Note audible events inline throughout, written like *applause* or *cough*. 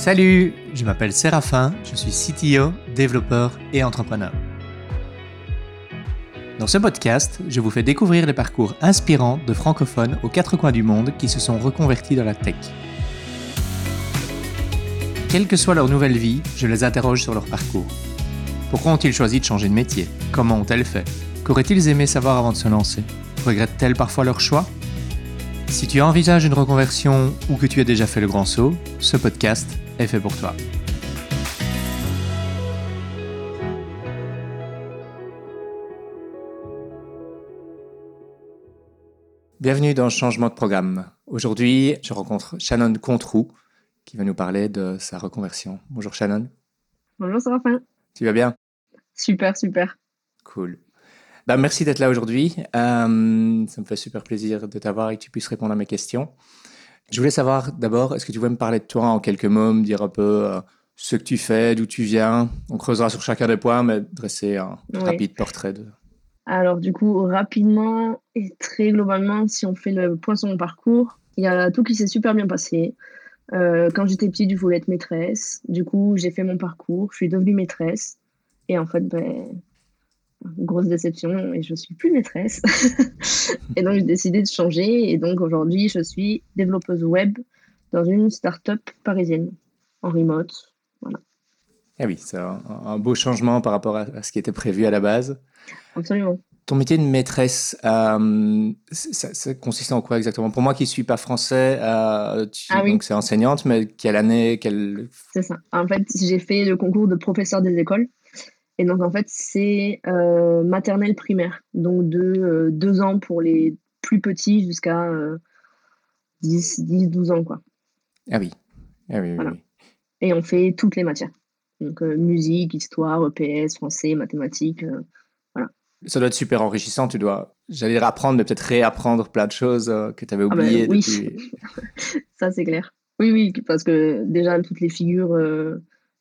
Salut, je m'appelle Séraphin, je suis CTO, développeur et entrepreneur. Dans ce podcast, je vous fais découvrir les parcours inspirants de francophones aux quatre coins du monde qui se sont reconvertis dans la tech. Quelle que soit leur nouvelle vie, je les interroge sur leur parcours. Pourquoi ont-ils choisi de changer de métier? Comment ont-elles fait? Qu'auraient-ils aimé savoir avant de se lancer? Regrettent-elles parfois leur choix? Si tu envisages une reconversion ou que tu as déjà fait le grand saut, ce podcast est fait pour toi. Bienvenue dans Changement de programme. Aujourd'hui, je rencontre Shannon Controu qui va nous parler de sa reconversion. Bonjour Shannon. Bonjour Séraphin. Tu vas bien? Super, super. Cool. Bah, merci d'être là aujourd'hui. Euh, ça me fait super plaisir de t'avoir et que tu puisses répondre à mes questions. Je voulais savoir d'abord, est-ce que tu voulais me parler de toi en quelques mots, me dire un peu euh, ce que tu fais, d'où tu viens? On creusera sur chacun des points, mais dresser un rapide portrait de... Alors du coup, rapidement et très globalement, si on fait le point sur mon parcours, il y a tout qui s'est super bien passé. Euh, quand j'étais petite, je voulais être maîtresse. Du coup, j'ai fait mon parcours, je suis devenue maîtresse. Et en fait, ben, grosse déception et je suis plus maîtresse. *laughs* et donc j'ai décidé de changer et donc aujourd'hui je suis développeuse web dans une start-up parisienne en remote. Voilà. Ah oui, c'est un, beau changement par rapport à, ce qui était prévu à la base. Absolument. Ton métier de maîtresse, euh, ça, consiste en quoi exactement? Pour moi qui ne suis pas français, euh, ah donc c'est enseignante, mais quelle année quelle... C'est ça. En fait, j'ai fait le concours de professeur des écoles. Et donc, en fait, c'est euh, maternelle primaire. Donc, de euh, deux ans pour les plus petits jusqu'à 10, 10, 12 ans, quoi. Ah oui. Ah oui, oui, Et on fait toutes les matières. Donc, euh, musique, histoire, EPS, français, mathématiques. voilà. Ça doit être super enrichissant. Tu dois, j'allais dire apprendre, mais peut-être réapprendre plein de choses que tu avais ah ben, oubliées. oui, *laughs* ça c'est clair. Oui, oui, parce que déjà, toutes les figures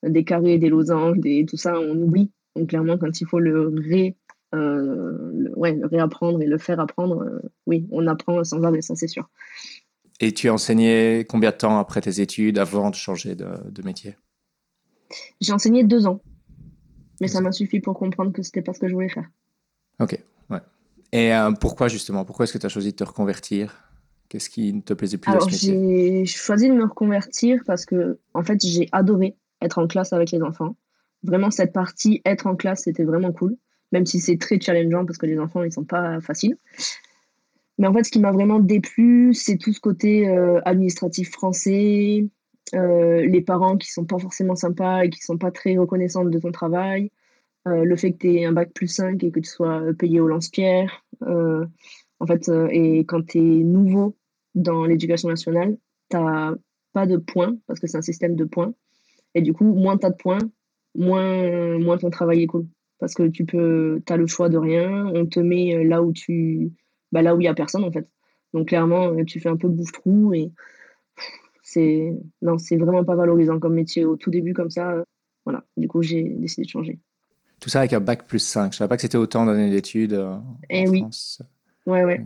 des carrés, des losanges, des, tout ça, on oublie. Donc clairement, quand il faut le, ré, euh, ouais, le réapprendre et le faire apprendre, euh, oui, on apprend sans arrêt, ça c'est sûr. Et tu as enseigné combien de temps après tes études, avant de changer de, de métier? J'ai enseigné deux ans. Mais ça m'a suffi pour comprendre que c'était pas ce que je voulais faire. Ok, ouais. Et euh, pourquoi justement? Pourquoi est-ce que tu as choisi de te reconvertir? Qu'est-ce qui ne te plaisait plus Alors, dans ce métier? J'ai choisi de me reconvertir parce que, en fait, j'ai adoré être en classe avec les enfants vraiment cette partie être en classe, c'était vraiment cool, même si c'est très challengeant parce que les enfants, ils sont pas faciles. Mais en fait, ce qui m'a vraiment déplu, c'est tout ce côté euh, administratif français, euh, les parents qui sont pas forcément sympas et qui sont pas très reconnaissants de ton travail, euh, le fait que tu aies un bac plus 5 et que tu sois payé au lance-pierre. en fait, et quand tu es nouveau dans l'éducation nationale, tu pas de points parce que c'est un système de points. Et du coup, moins tu as de points, moins, moins ton travail est cool. Parce que tu peux, as le choix de rien, on te met euh, là où tu, bah là où il y a personne en fait. Donc clairement, euh, tu fais un peu bouffe-trou et c'est, non, c'est vraiment pas valorisant comme métier au tout début comme ça. Euh, voilà, du coup, j'ai décidé de changer. Tout ça avec un bac plus 5. Je savais pas que c'était autant d'années d'études en eh oui. France. Ouais, ouais.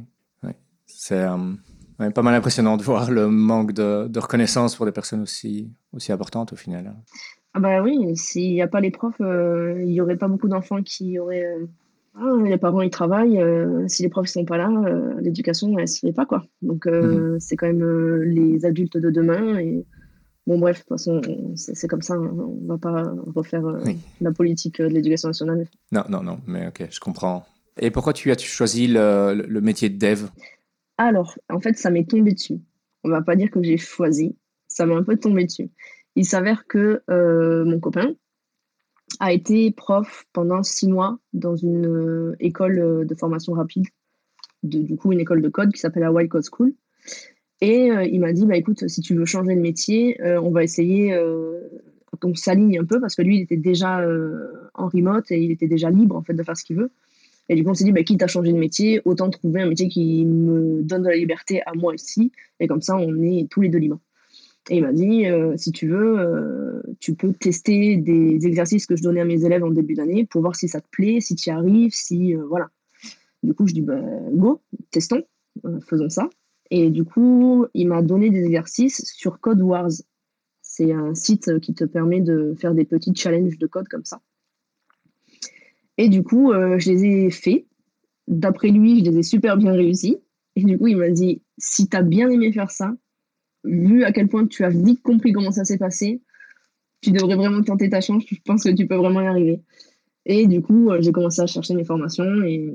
C'est pas mal impressionnant de voir le manque de, de, reconnaissance pour des personnes aussi, aussi importantes au final. Ah bah oui, s'il n'y a pas les profs, euh, il n'y aurait pas beaucoup d'enfants qui auraient... Euh, ah, les parents, ils travaillent. Euh, si les profs ne sont pas là, l'éducation, elle ne se fait pas. quoi. Donc, mhm. c'est quand même les adultes de demain. Et bon, bref, de toute façon, c'est comme ça. Hein. On ne va pas refaire la politique de l'éducation nationale. Non, non, non. Mais ok, je comprends. Et pourquoi tu as choisi le, le métier de dev? Alors, en fait, ça m'est tombé dessus. On ne va pas dire que j'ai choisi. Ça m'est un peu tombé dessus. Il s'avère que euh, mon copain a été prof pendant six mois dans une euh, école euh, de formation rapide, du coup une école de code qui s'appelle la White Code School. Et il m'a dit, bah, écoute, si tu veux changer de métier, on va essayer qu'on s'aligne un peu parce que lui, il était déjà en remote et il était déjà libre en fait de faire ce qu'il veut. Et du coup, on s'est dit, bah, quitte à changer de métier, autant trouver un métier qui me donne de la liberté à moi aussi. Et comme ça, on est tous les deux libres. Et il m'a dit, euh, si tu veux, euh, tu peux tester des exercices que je donnais à mes élèves en début d'année pour voir si ça te plaît, si tu y arrives, si... Euh, voilà. Du coup, je dis, bah, go, testons, faisons ça. Et du coup, il m'a donné des exercices sur Code Wars. C'est un site qui te permet de faire des petits challenges de code comme ça. Et du coup, je les ai faits. D'après lui, je les ai super bien réussis. Et du coup, il m'a dit, si tu as bien aimé faire ça, vu à quel point tu as vite compris comment ça s'est passé, tu devrais vraiment tenter ta chance. Je pense que tu peux vraiment y arriver. Et du coup, j'ai commencé à chercher mes formations et,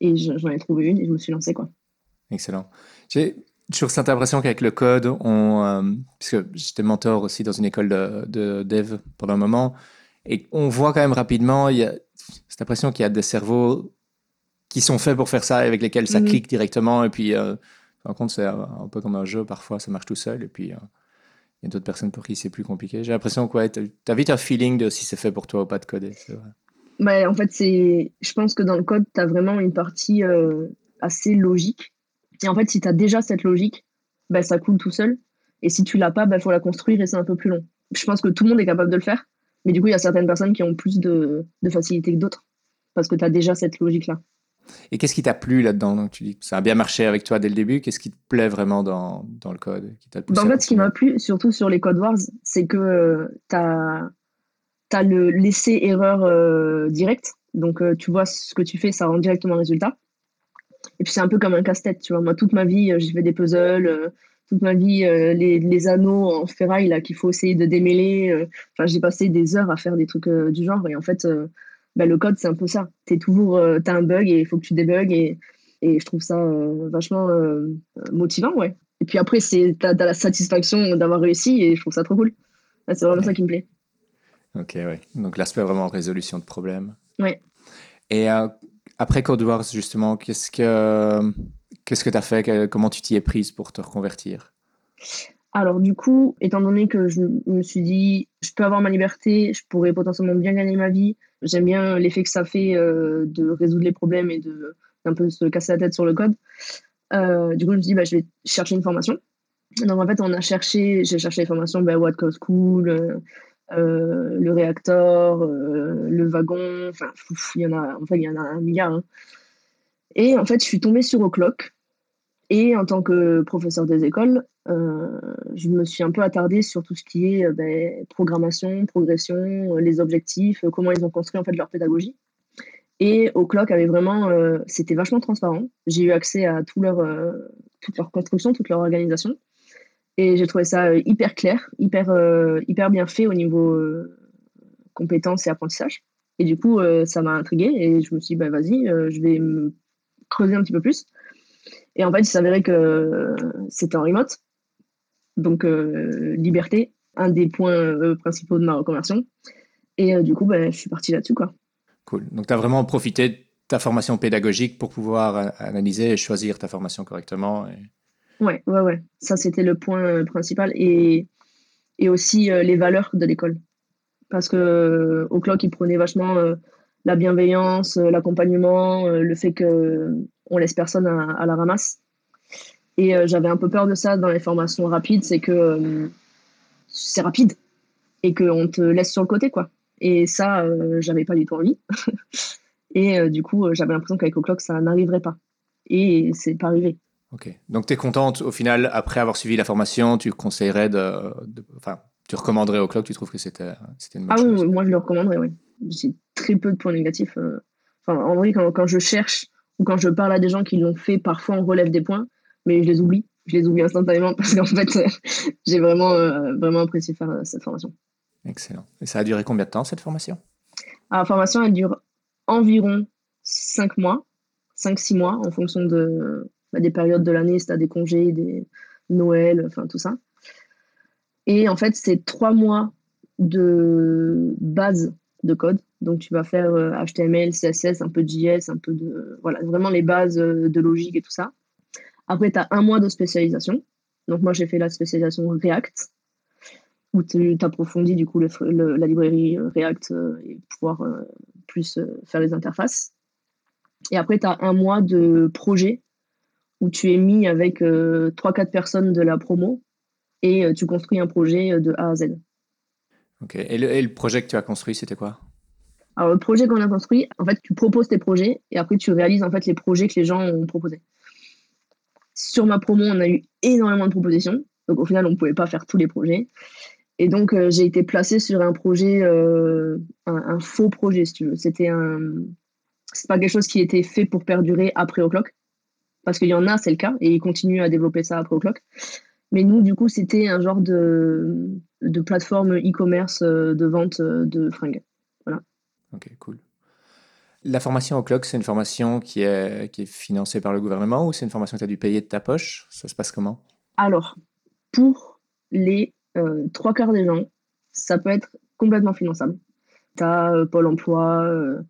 et j'en ai trouvé une et je me suis lancée. Quoi. Excellent. J'ai toujours cette impression qu'avec le code, on, euh, puisque j'étais mentor aussi dans une école de, de, dev pendant un moment, et on voit quand même rapidement, il y a cette impression qu'il y a des cerveaux qui sont faits pour faire ça, avec lesquels ça mhm. clique directement, et puis, euh, par contre, c'est un peu comme un jeu, parfois ça marche tout seul, et puis euh, il y a d'autres personnes pour qui c'est plus compliqué. J'ai l'impression que ouais, tu as vite un feeling de si c'est fait pour toi ou pas de coder. Bah, en fait, je pense que dans le code, tu as vraiment une partie euh, assez logique. Et en fait, si tu as déjà cette logique, bah, ça coule tout seul. Et si tu l'as pas, il bah, faut la construire et c'est un peu plus long. Je pense que tout le monde est capable de le faire. Mais du coup, il y a certaines personnes qui ont plus de, de facilité que d'autres. Parce que tu as déjà cette logique-là. Et qu'est-ce qui t'a plu là-dedans? Tu dis ça a bien marché avec toi dès le début. Qu'est-ce qui te plaît vraiment dans, dans le code qui En fait, ce qui m'a plu, surtout sur les Code Wars, c'est que euh, tu as le laisser erreur euh, direct. Donc, euh, tu vois ce que tu fais, ça rend directement le résultat. Et puis, c'est un peu comme un casse-tête, tu vois. Moi, toute ma vie, j'ai fait des puzzles. toute ma vie, les, les, anneaux en ferraille là qu'il faut essayer de démêler. Enfin, j'ai passé des heures à faire des trucs du genre. Et en fait, bah, le code, c'est un peu ça. Tu toujours, as un bug et il faut que tu débugs. Et, et je trouve ça vachement motivant, ouais. Et puis après, tu as, la satisfaction d'avoir réussi et je trouve ça trop cool. C'est vraiment ça qui me plaît. Ok, oui. Donc l'aspect vraiment résolution de problèmes. Oui. Et euh, après Code Wars, justement, qu'est-ce que qu'est-ce que tu as fait Comment tu t'y es prise pour te reconvertir? Alors du coup, étant donné que je me suis dit, je peux avoir ma liberté, je pourrais potentiellement bien gagner ma vie, j'aime bien l'effet que ça fait euh, de résoudre les problèmes et de d'un peu se casser la tête sur le code. Euh, du coup, je me suis dit, bah, je vais chercher une formation. Donc en fait, on a cherché, j'ai cherché les formations, bah, What Code School, euh, le réacteur, le wagon, enfin, il y en a, enfin, il y en a un milliard. Hein. Et en fait, je suis tombée sur O'Clock. Et en tant que professeur des écoles, je me suis un peu attardée sur tout ce qui est ben, programmation, progression, les objectifs, comment ils ont construit en fait leur pédagogie. Et O'Clock avait vraiment, c'était vachement transparent. J'ai eu accès à toute leur construction, toute leur organisation. Et j'ai trouvé ça euh, hyper clair, hyper, euh, hyper bien fait au niveau euh, compétences et apprentissage. Et du coup, ça m'a intrigué et je me suis dit, bah, vas-y, je vais me creuser un petit peu plus. Et en fait, il s'avérait que c'était en remote. Donc, liberté, un des points principaux de ma reconversion. Et du coup, bah, je suis partie là-dessus. Quoi. Cool. Donc, tu as vraiment profité de ta formation pédagogique pour pouvoir analyser et choisir ta formation correctement. Et... Ouais, ouais, ouais. Ça, c'était le point euh, principal. Et, et aussi euh, les valeurs de l'école. Parce que euh, au clock, ils prenaient vachement la bienveillance, l'accompagnement, le fait qu'on laisse personne à, la ramasse. Et j'avais un peu peur de ça dans les formations rapides, c'est que c'est rapide et qu'on te laisse sur le côté, quoi. Et ça, j'avais pas du tout envie. *laughs* et du coup, j'avais l'impression qu'avec O'Clock, ça n'arriverait pas. Et c'est pas arrivé. Ok. Donc, tu es contente, au final, après avoir suivi la formation, tu conseillerais de. Enfin, tu recommanderais club, tu trouves que c'était une bonne ah, chose? oui, moi je le recommanderais, oui. J'ai très peu de points négatifs. Euh. Enfin, en vrai, quand, quand, je cherche ou quand je parle à des gens qui l'ont fait, parfois on relève des points, mais je les oublie. Je les oublie instantanément parce qu'en fait, *laughs* j'ai vraiment, euh, vraiment apprécié faire euh, cette formation. Excellent. Et ça a duré combien de temps cette formation? Ah, La formation, elle dure environ 5 mois, 5-6 mois en fonction de, bah, des périodes de l'année, c'est à des congés, des Noël, enfin tout ça. Et en fait, c'est trois mois de base de code. Donc, tu vas faire HTML, euh, CSS, un peu de JS, un peu de. Voilà, vraiment les bases de logique et tout ça. Après, tu as un mois de spécialisation. Donc, moi, j'ai fait la spécialisation React, où tu approfondis du coup la librairie euh, React et pouvoir plus faire les interfaces. Et après, tu as un mois de projet où tu es mis avec 3-4 euh, personnes de la promo et euh, tu construis un projet euh, de A à Z. Ok. Et le, projet que tu as construit, c'était quoi? Alors, le projet qu'on a construit, en fait, tu proposes tes projets et après, tu réalises en fait les projets que les gens ont proposés. Sur ma promo, on a eu énormément de propositions. Donc, au final, on ne pouvait pas faire tous les projets. Et donc, euh, j'ai été placée sur un projet, euh, un, faux projet, si tu veux. C'était un. C'est pas quelque chose qui était fait pour perdurer après O'Clock. Parce qu'il y en a, c'est le cas, et ils continuent à développer ça après O'Clock. Mais nous, du coup, c'était un genre de, de plateforme e-commerce euh, de vente de fringues. La formation O'Clock, c'est une formation qui est, qui est financée par le gouvernement ou c'est une formation que tu as dû payer de ta poche? Ça se passe comment? Alors, pour les euh, trois quarts des gens, ça peut être complètement finançable. Tu as euh, Pôle emploi, euh,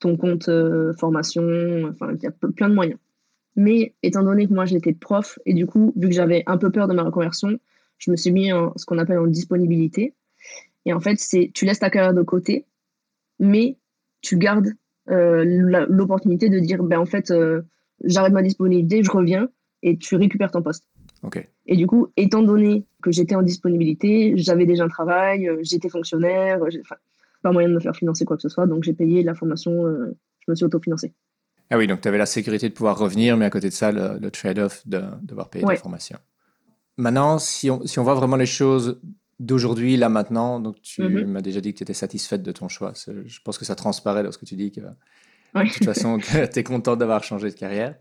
ton compte formation, enfin, il y a plein de moyens. Mais étant donné que moi j'étais prof et du coup, vu que j'avais un peu peur de ma reconversion, je me suis mis en ce qu'on appelle en disponibilité. Et en fait, c'est tu laisses ta carrière de côté, mais tu gardes l'opportunité de dire ben en fait, j'arrête ma disponibilité, je reviens et tu récupères ton poste. Et du coup, étant donné que j'étais en disponibilité, j'avais déjà un travail, euh, j'étais fonctionnaire, pas moyen de me faire financer quoi que ce soit, donc j'ai payé la formation, euh, je me suis autofinancé. Ah oui, donc tu avais la sécurité de pouvoir revenir, mais à côté de ça, le, trade-off de, devoir payer la formation. Maintenant, si on, si on voit vraiment les choses d'aujourd'hui, là maintenant, donc tu mm-hmm. m'as déjà dit que tu étais satisfaite de ton choix. Je pense que ça transparaît lorsque tu dis que de toute façon, *laughs* tu es contente d'avoir changé de carrière.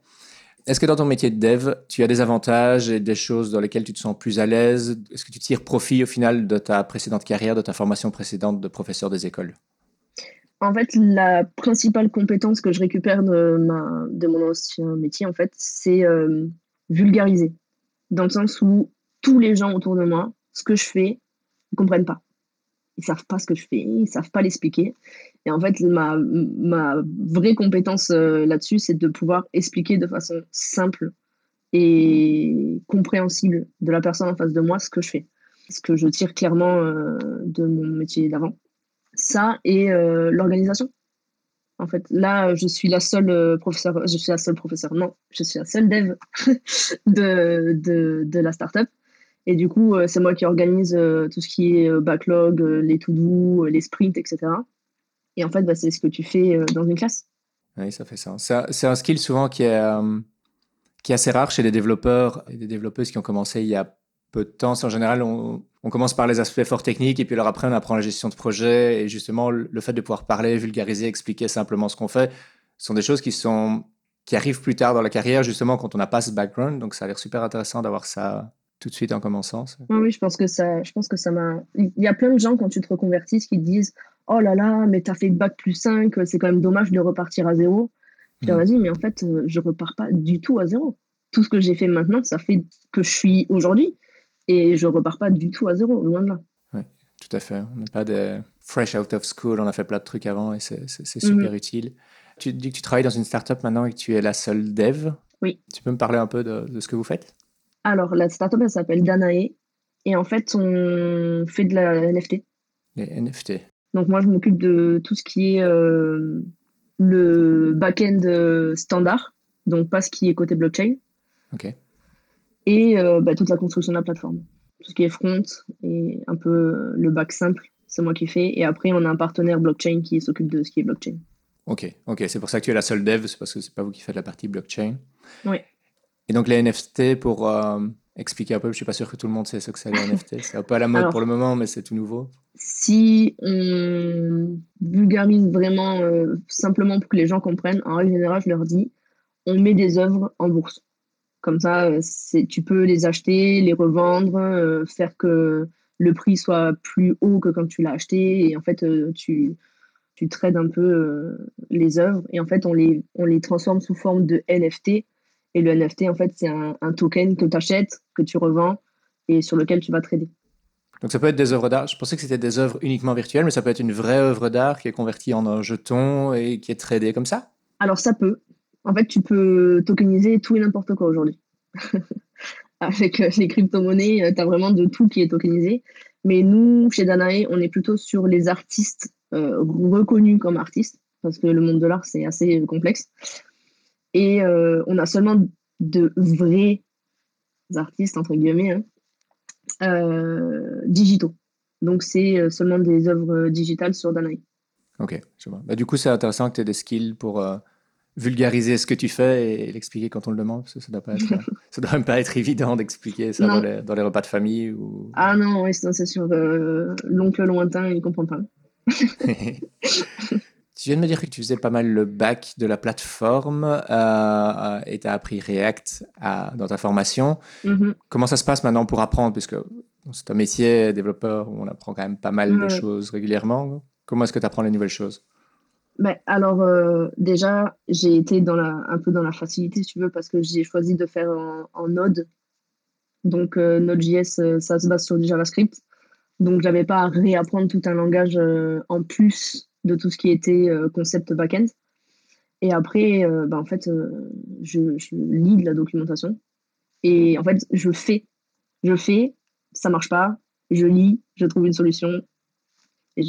Est-ce que dans ton métier de dev, tu as des avantages et des choses dans lesquelles tu te sens plus à l'aise? Est-ce que tu tires profit au final de ta précédente carrière, de ta formation précédente de professeur des écoles? En fait, la principale compétence que je récupère de, ma, de mon ancien métier, en fait, c'est euh, vulgariser. Dans le sens où tous les gens autour de moi, ce que je fais, comprennent pas ils savent pas ce que je fais, ils savent pas l'expliquer. Et en fait, ma, vraie compétence euh, là-dessus, c'est de pouvoir expliquer de façon simple et compréhensible de la personne en face de moi ce que je fais. Ce que je tire clairement euh, de mon métier d'avant. Ça et euh, l'organisation. En fait, là, je suis la seule professeure, je suis la seule professeure, non, je suis la seule dev *laughs* de, de, de la startup. Et du coup, euh, c'est moi qui organise euh, tout ce qui est euh, backlog, les to-do, les sprints, etc. Et en fait, bah, c'est ce que tu fais dans une classe. Oui, ça fait ça. C'est un skill souvent qui est, assez rare chez les développeurs et des développeuses qui ont commencé il y a peu de temps. En général, on, on, commence par les aspects fort techniques et puis alors après, on apprend la gestion de projet. Et justement, le fait de pouvoir parler, vulgariser, expliquer simplement ce qu'on fait, sont des choses qui, sont, qui arrivent plus tard dans la carrière, justement, quand on n'a pas ce background. Donc, ça a l'air super intéressant d'avoir ça tout de suite en commençant Oui, je pense que ça, je pense que ça m'a. Il y a plein de gens quand tu te reconvertis qui te disent Oh là là, mais t'as fait bac plus 5, c'est quand même dommage de repartir à zéro. Je leur mm. dis Mais en fait, euh, je repars pas du tout à zéro. Tout ce que j'ai fait maintenant, ça fait que je suis aujourd'hui et je repars pas du tout à zéro, loin de là. Oui, tout à fait. On n'est pas des fresh out of school, on a fait plein de trucs avant et c'est super mm-hmm. utile. Tu dis que tu travailles dans une startup maintenant et que tu es la seule dev. Oui. Tu peux me parler un peu de, de ce que vous faites? Alors, la startup, elle s'appelle Danae. Et en fait, on fait de la NFT. Les NFT. Donc, moi, je m'occupe de tout ce qui est euh, le back-end euh, standard. Donc, pas ce qui est côté blockchain. OK. Et euh, bah, toute la construction de la plateforme. Tout ce qui est front et un peu le back simple, c'est moi qui fais. Et après, on a un partenaire blockchain qui s'occupe de ce qui est blockchain. Ok, ok, c'est pour ça que tu es la seule dev, c'est parce que c'est pas vous qui faites la partie blockchain. Oui. Et donc les NFT, pour euh, expliquer un peu, je suis pas sûr que tout le monde sait ce que c'est les NFT. C'est un peu à la mode pour le moment, mais c'est tout nouveau. Si on vulgarise vraiment euh, simplement pour que les gens comprennent, en règle générale, je leur dis, on met des œuvres en bourse. Comme ça, euh, tu peux les acheter, les revendre, faire que le prix soit plus haut que quand tu l'as acheté. Et en fait, tu, tu trades un peu les œuvres. Et en fait, on les, on les transforme sous forme de NFT et le NFT, en fait, c'est un, token que tu achètes, que tu revends et sur lequel tu vas trader. Donc ça peut être des œuvres d'art. Je pensais que c'était des œuvres uniquement virtuelles, mais ça peut être une vraie œuvre d'art qui est convertie en un jeton et qui est tradée comme ça Alors ça peut. En fait, tu peux tokeniser tout et n'importe quoi aujourd'hui. *laughs* Avec euh, les crypto-monnaies, euh, tu as vraiment de tout qui est tokenisé. Mais nous, chez Danae, on est plutôt sur les artistes euh, reconnus comme artistes, parce que le monde de l'art, c'est assez complexe. Et euh, on a seulement de vrais artistes, entre guillemets, hein, euh, digitaux. Donc, c'est euh, seulement des œuvres digitales sur Danae. Ok, je vois. Bah, du coup, c'est intéressant que tu aies des skills pour vulgariser ce que tu fais et l'expliquer quand on le demande Parce que ça doit pas être, *laughs* ça doit même pas être évident d'expliquer ça dans les, dans les, repas de famille ou... Ah non, oui, c'est sûr. L'oncle lointain, il comprend pas. *laughs* *laughs* Tu viens de me dire que tu faisais pas mal le bac de la plateforme euh, et tu as appris React dans ta formation. Mm-hmm. Comment ça se passe maintenant pour apprendre? Puisque c'est un métier, développeur, où on apprend quand même pas mal de choses régulièrement. Comment est-ce que tu apprends les nouvelles choses? Ben, Alors, euh, déjà, j'ai été dans la, un peu dans la facilité, si tu veux, parce que j'ai choisi de faire en, Node. Donc, euh, Node.js, ça se base sur du JavaScript. Donc, j'avais pas à réapprendre tout un langage en plus de tout ce qui était euh, concept back-end. Et après, euh, bah, en fait, euh, je, lis de la documentation. Et en fait, je fais. Je fais, ça marche pas, je lis, je trouve une solution et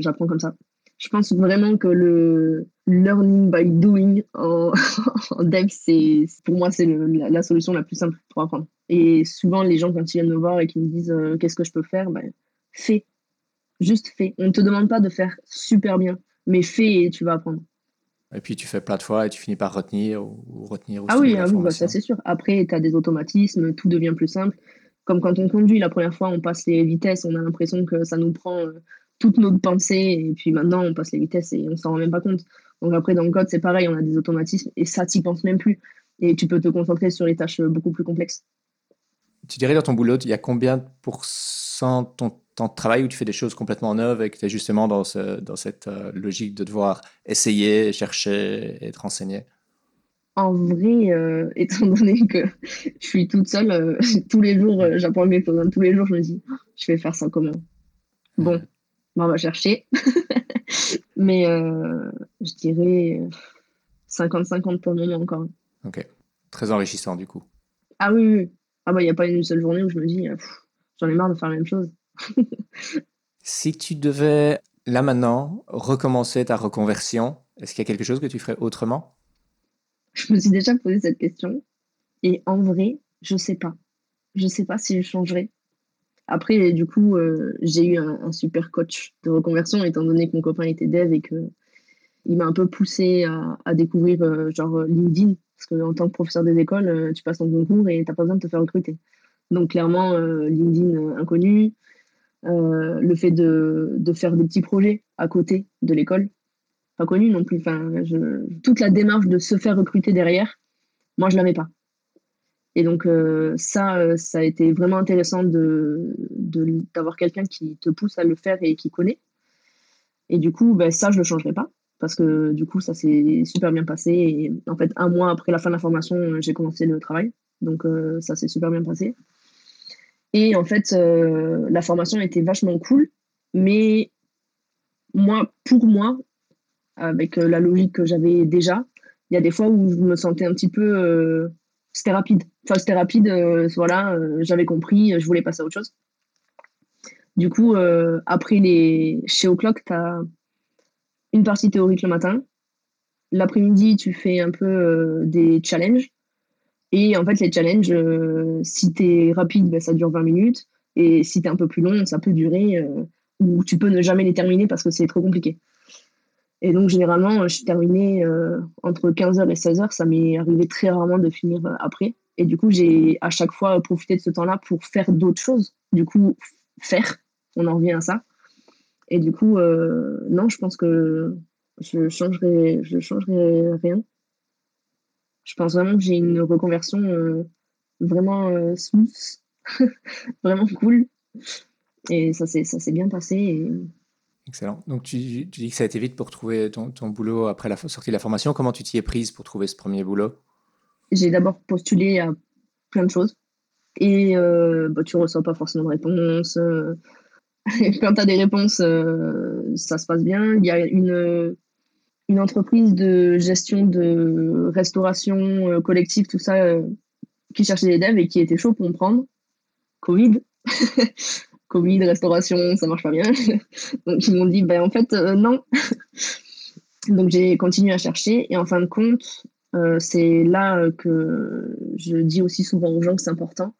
j'apprends comme ça. Je pense vraiment que le learning by doing en, *laughs* dev, c'est pour moi, c'est la, solution la plus simple pour apprendre. Et souvent, les gens, quand ils viennent me voir et qu'ils me disent qu'est-ce que je peux faire, ben, fais. Juste fais. On ne te demande pas de faire super bien, mais fais et tu vas apprendre. Et puis tu fais plein de fois et tu finis par retenir ou, retenir Ah oui, ah bah, ça c'est sûr. Après, tu as des automatismes, tout devient plus simple. Comme quand on conduit la première fois, on passe les vitesses, on a l'impression que ça nous prend euh, toute notre pensée, et puis maintenant on passe les vitesses et on s'en rend même pas compte. Donc après, dans le code, c'est pareil, on a des automatismes et ça, tu penses même plus. Et tu peux te concentrer sur les tâches beaucoup plus complexes. Tu dirais dans ton boulot, il y a combien de pourcents ton temps de travail où tu fais des choses complètement neuves et que tu es justement dans, ce, dans cette euh, logique de devoir essayer, chercher, être renseigné En vrai, euh, étant donné que je suis toute seule, euh, *laughs* tous les jours, j'apprends mes choses. Tous les jours, je me dis, je vais faire ça comment? Bon, on va chercher. *laughs* Mais je dirais 50-50 pour le moment encore. Ok. Très enrichissant du coup. Ah oui, oui. Ah bah, il n'y a pas une seule journée où je me dis, j'en ai marre de faire la même chose. *laughs* si tu devais, là maintenant, recommencer ta reconversion, est-ce qu'il y a quelque chose que tu ferais autrement? Je me suis déjà posé cette question. Et en vrai, je sais pas. Je sais pas si je changerais. Après, du coup, euh, j'ai eu un, super coach de reconversion, étant donné que mon copain était dev et que il m'a un peu poussé à, découvrir euh, genre LinkedIn. Parce qu'en tant que professeur des écoles, euh, tu passes ton concours et tu n'as pas besoin de te faire recruter. Donc clairement, LinkedIn inconnu, euh, le fait de, de, faire des petits projets à côté de l'école, pas connu non plus. Enfin, toute la démarche de se faire recruter derrière, moi, je l'avais pas. Et donc, euh, ça, euh, ça a été vraiment intéressant de, d'avoir quelqu'un qui te pousse à le faire et qui connaît. Et du coup, ben, ça, je ne le changerai pas parce que du coup, ça s'est super bien passé. Et en fait, un mois après la fin de la formation, j'ai commencé le travail. Donc, ça s'est super bien passé. Et en fait, euh, la formation était vachement cool, mais moi, pour moi, avec euh, la logique que j'avais déjà, il y a des fois où je me sentais un petit peu. Euh, c'était rapide. Enfin, c'était rapide, voilà, j'avais compris, je voulais passer à autre chose. Du coup, après les. Chez O'Clock, tu as une partie théorique le matin. L'après-midi, tu fais un peu des challenges. Et en fait, les challenges, euh, si tu es rapide, ben, ça dure 20 minutes. Et si tu es un peu plus long, ça peut durer, euh, ou tu peux ne jamais les terminer parce que c'est trop compliqué. Et donc, généralement, je terminais euh, entre 15h et 16h. Ça m'est arrivé très rarement de finir après. Et du coup, j'ai à chaque fois profité de ce temps-là pour faire d'autres choses. Du coup, faire, on en revient à ça. Et du coup, non, je pense que je changerai, je changerai rien je pense vraiment que j'ai une reconversion euh, vraiment euh, smooth, *laughs* vraiment cool. Et ça s'est bien passé. Excellent. Donc tu, dis que ça a été vite pour trouver ton, boulot après la sortie de la formation. Comment tu t'y es prise pour trouver ce premier boulot? J'ai d'abord postulé à plein de choses. Et euh, bah, tu ne reçois pas forcément de réponse. *laughs* Quand tu as des réponses, ça se passe bien. Il y a une une entreprise de gestion de restauration euh, collective, tout ça, euh, qui cherchait des devs et qui était chaud pour me prendre. Covid. *laughs* Covid, restauration, ça marche pas bien. *laughs* Donc ils m'ont dit, ben en fait, euh, non. *laughs* Donc j'ai continué à chercher et en fin de compte, c'est là que je dis aussi souvent aux gens que c'est important.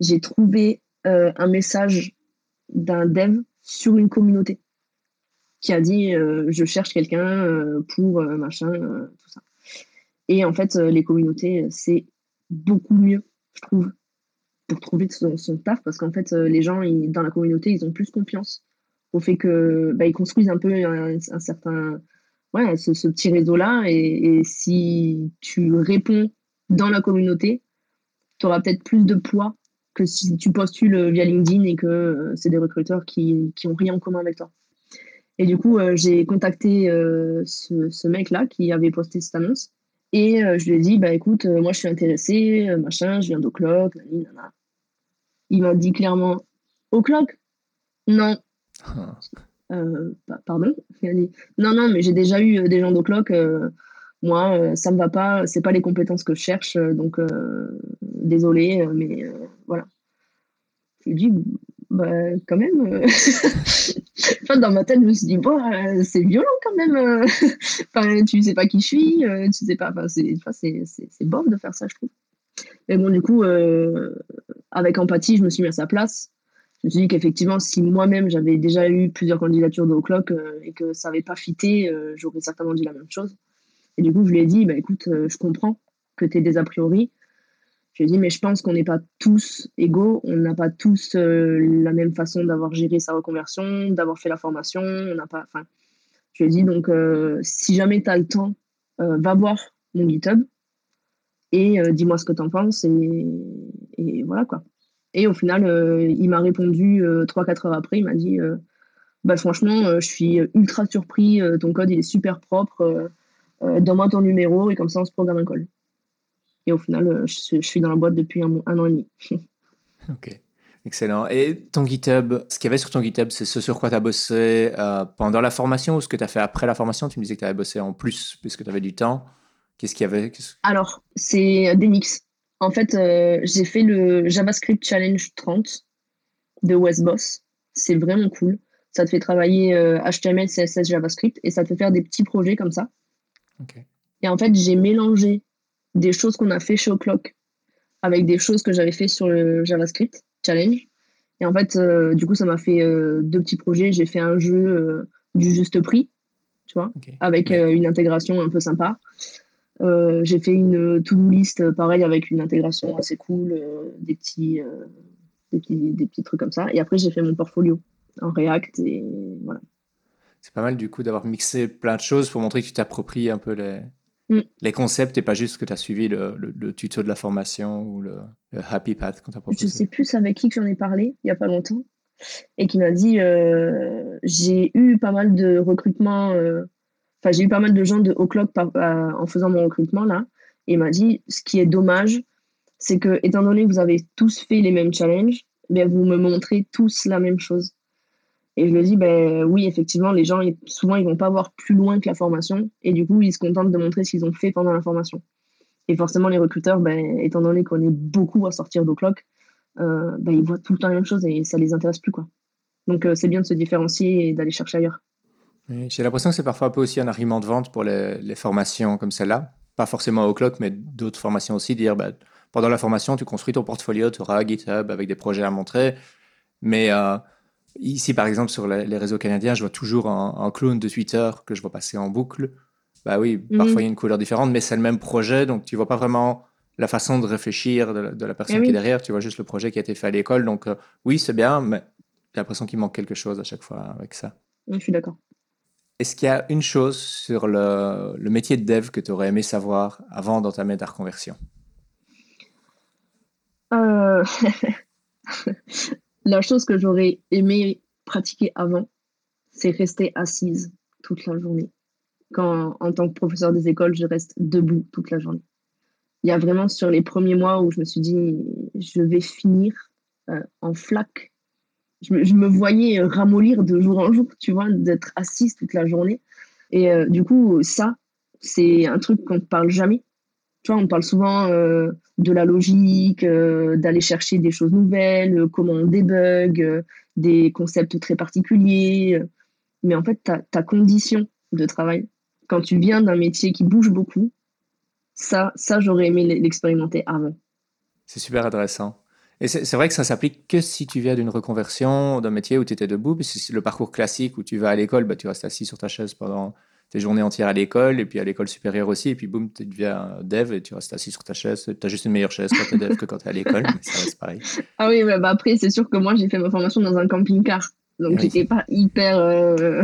J'ai trouvé un message d'un dev sur une communauté qui a dit euh, je cherche quelqu'un euh, pour euh, machin, tout ça. Et en fait, les communautés, c'est beaucoup mieux, je trouve, pour trouver son, taf, parce qu'en fait, les gens dans la communauté, ils ont plus confiance au fait que bah, ils construisent un peu un, certain ouais, ce, petit réseau-là. Et, si tu réponds dans la communauté, tu auras peut-être plus de poids que si tu postules via LinkedIn et que c'est des recruteurs qui, qui ont rien en commun avec toi. Et du coup, euh, j'ai contacté euh, ce, ce mec-là qui avait posté cette annonce. Et je lui ai dit, bah écoute, moi je suis intéressé, machin, je viens d'Oclock, Il m'a dit clairement, O'Clock? Non. Ah. pardon? Il a dit, non, non, mais j'ai déjà eu des gens d'Oclock. moi, ça me va pas, c'est pas les compétences que je cherche, donc désolé, mais voilà. Je lui ai dit, bah, quand même. *laughs* enfin, dans ma tête, je me suis dit, bon, euh, c'est violent quand même. Euh. *laughs* enfin, tu sais pas qui je suis, euh, tu sais pas. Enfin, c'est, c'est, bof de faire ça, je trouve. Mais bon, du coup, avec empathie, je me suis mis à sa place. Je me suis dit qu'effectivement, si moi-même j'avais déjà eu plusieurs candidatures de O'Clock et que ça n'avait pas fité, j'aurais certainement dit la même chose. Et du coup, je lui ai dit, bah, écoute, je comprends que tu aies des a priori. Je lui ai dit, mais je pense qu'on n'est pas tous égaux, on n'a pas tous euh, la même façon d'avoir géré sa reconversion, d'avoir fait la formation. On n'a pas, enfin, je lui ai dit, donc, euh, si jamais tu as le temps, euh, va voir mon GitHub et dis-moi ce que tu en penses. Et, et, voilà quoi. Et au final, il m'a répondu 3-4 heures après, il m'a dit, bah, franchement, je suis ultra surpris, ton code il est super propre, donne-moi ton numéro et comme ça on se programme un call. Et au final, euh, je, suis dans la boîte depuis un, an et demi. *laughs* ok. Excellent. Et ton GitHub, ce qu'il y avait sur ton GitHub, c'est ce sur quoi tu as bossé euh, pendant la formation ou ce que tu as fait après la formation? Tu me disais que tu avais bossé en plus puisque tu avais du temps. Qu'est-ce qu'il y avait? Alors, c'est des mix. En fait, euh, j'ai fait le JavaScript Challenge 30 de Westboss. C'est vraiment cool. Ça te fait travailler HTML, CSS, JavaScript et ça te fait faire des petits projets comme ça. Et en fait, j'ai mélangé des choses qu'on a fait chez O'Clock avec des choses que j'avais fait sur le JavaScript Challenge. Et en fait, euh, du coup, ça m'a fait euh, deux petits projets. J'ai fait un jeu euh, du juste prix, tu vois, avec une intégration un peu sympa. j'ai fait une to-do list, pareil, avec une intégration assez cool, des, petits, des, petits, des petits trucs comme ça. Et après, j'ai fait mon portfolio en React et voilà. C'est pas mal du coup d'avoir mixé plein de choses pour montrer que tu t'appropries un peu les, Mm. Les concepts et pas juste que tu as suivi le, le, tuto de la formation ou le, Happy Path qu'on t'a proposé. Je sais plus avec qui que j'en ai parlé il y a pas longtemps et qui m'a dit euh, j'ai eu pas mal de recrutements, euh, enfin j'ai eu pas mal de gens de O'Clock en faisant mon recrutement là et il m'a dit ce qui est dommage c'est que étant donné que vous avez tous fait les mêmes challenges, ben, vous me montrez tous la même chose. Et je me dis, ben oui, effectivement, les gens, souvent, ils vont pas voir plus loin que la formation. Et du coup, ils se contentent de montrer ce qu'ils ont fait pendant la formation. Et forcément, les recruteurs, ben, étant donné qu'on est beaucoup à sortir d'Oclock, euh, ben, ils voient tout le temps la même chose et ça les intéresse plus. Quoi. Donc, euh, c'est bien de se différencier et d'aller chercher ailleurs. J'ai l'impression que c'est parfois un peu aussi un argument de vente pour les, formations comme celle-là. Pas forcément au mais d'autres formations aussi. Dire, ben, pendant la formation, tu construis ton portfolio, tu auras GitHub avec des projets à montrer. Mais euh, Ici, par exemple, sur les réseaux canadiens, je vois toujours un, clone de Twitter que je vois passer en boucle. Bah oui, mhm. parfois il y a une couleur différente, mais c'est le même projet, donc tu vois pas vraiment la façon de réfléchir de, la personne eh qui est derrière, tu vois juste le projet qui a été fait à l'école. Donc euh, oui, c'est bien, mais j'ai l'impression qu'il manque quelque chose à chaque fois avec ça. je suis d'accord. Est-ce qu'il y a une chose sur le, le métier de dev que tu aurais aimé savoir avant d'entamer ta reconversion? Euh... *laughs* La chose que j'aurais aimé pratiquer avant, c'est rester assise toute la journée. Quand, en tant que professeur des écoles, je reste debout toute la journée. Il y a vraiment sur les premiers mois où je me suis dit, je vais finir euh, en flaque. Je me, voyais ramollir de jour en jour, tu vois, d'être assise toute la journée. Et euh, du coup, ça, c'est un truc qu'on ne parle jamais. Tu vois, on parle souvent euh, de la logique, euh, d'aller chercher des choses nouvelles, euh, comment on débug, des concepts très particuliers. mais en fait, ta, condition de travail, quand tu viens d'un métier qui bouge beaucoup, ça, ça j'aurais aimé l'expérimenter avant. C'est super intéressant. Et c'est vrai que ça s'applique que si tu viens d'une reconversion d'un métier où tu étais debout, puis c'est le parcours classique où tu vas à l'école, bah, tu restes assis sur ta chaise pendant tes journées entières à l'école et puis à l'école supérieure aussi. Et puis boum, tu deviens dev et tu restes assis sur ta chaise. Tu as juste une meilleure chaise quand tu es dev que quand tu es à l'école, mais ça reste pareil. Ah oui, bah après, c'est sûr que moi, j'ai fait ma formation dans un camping-car. Donc, j'étais pas hyper. Euh,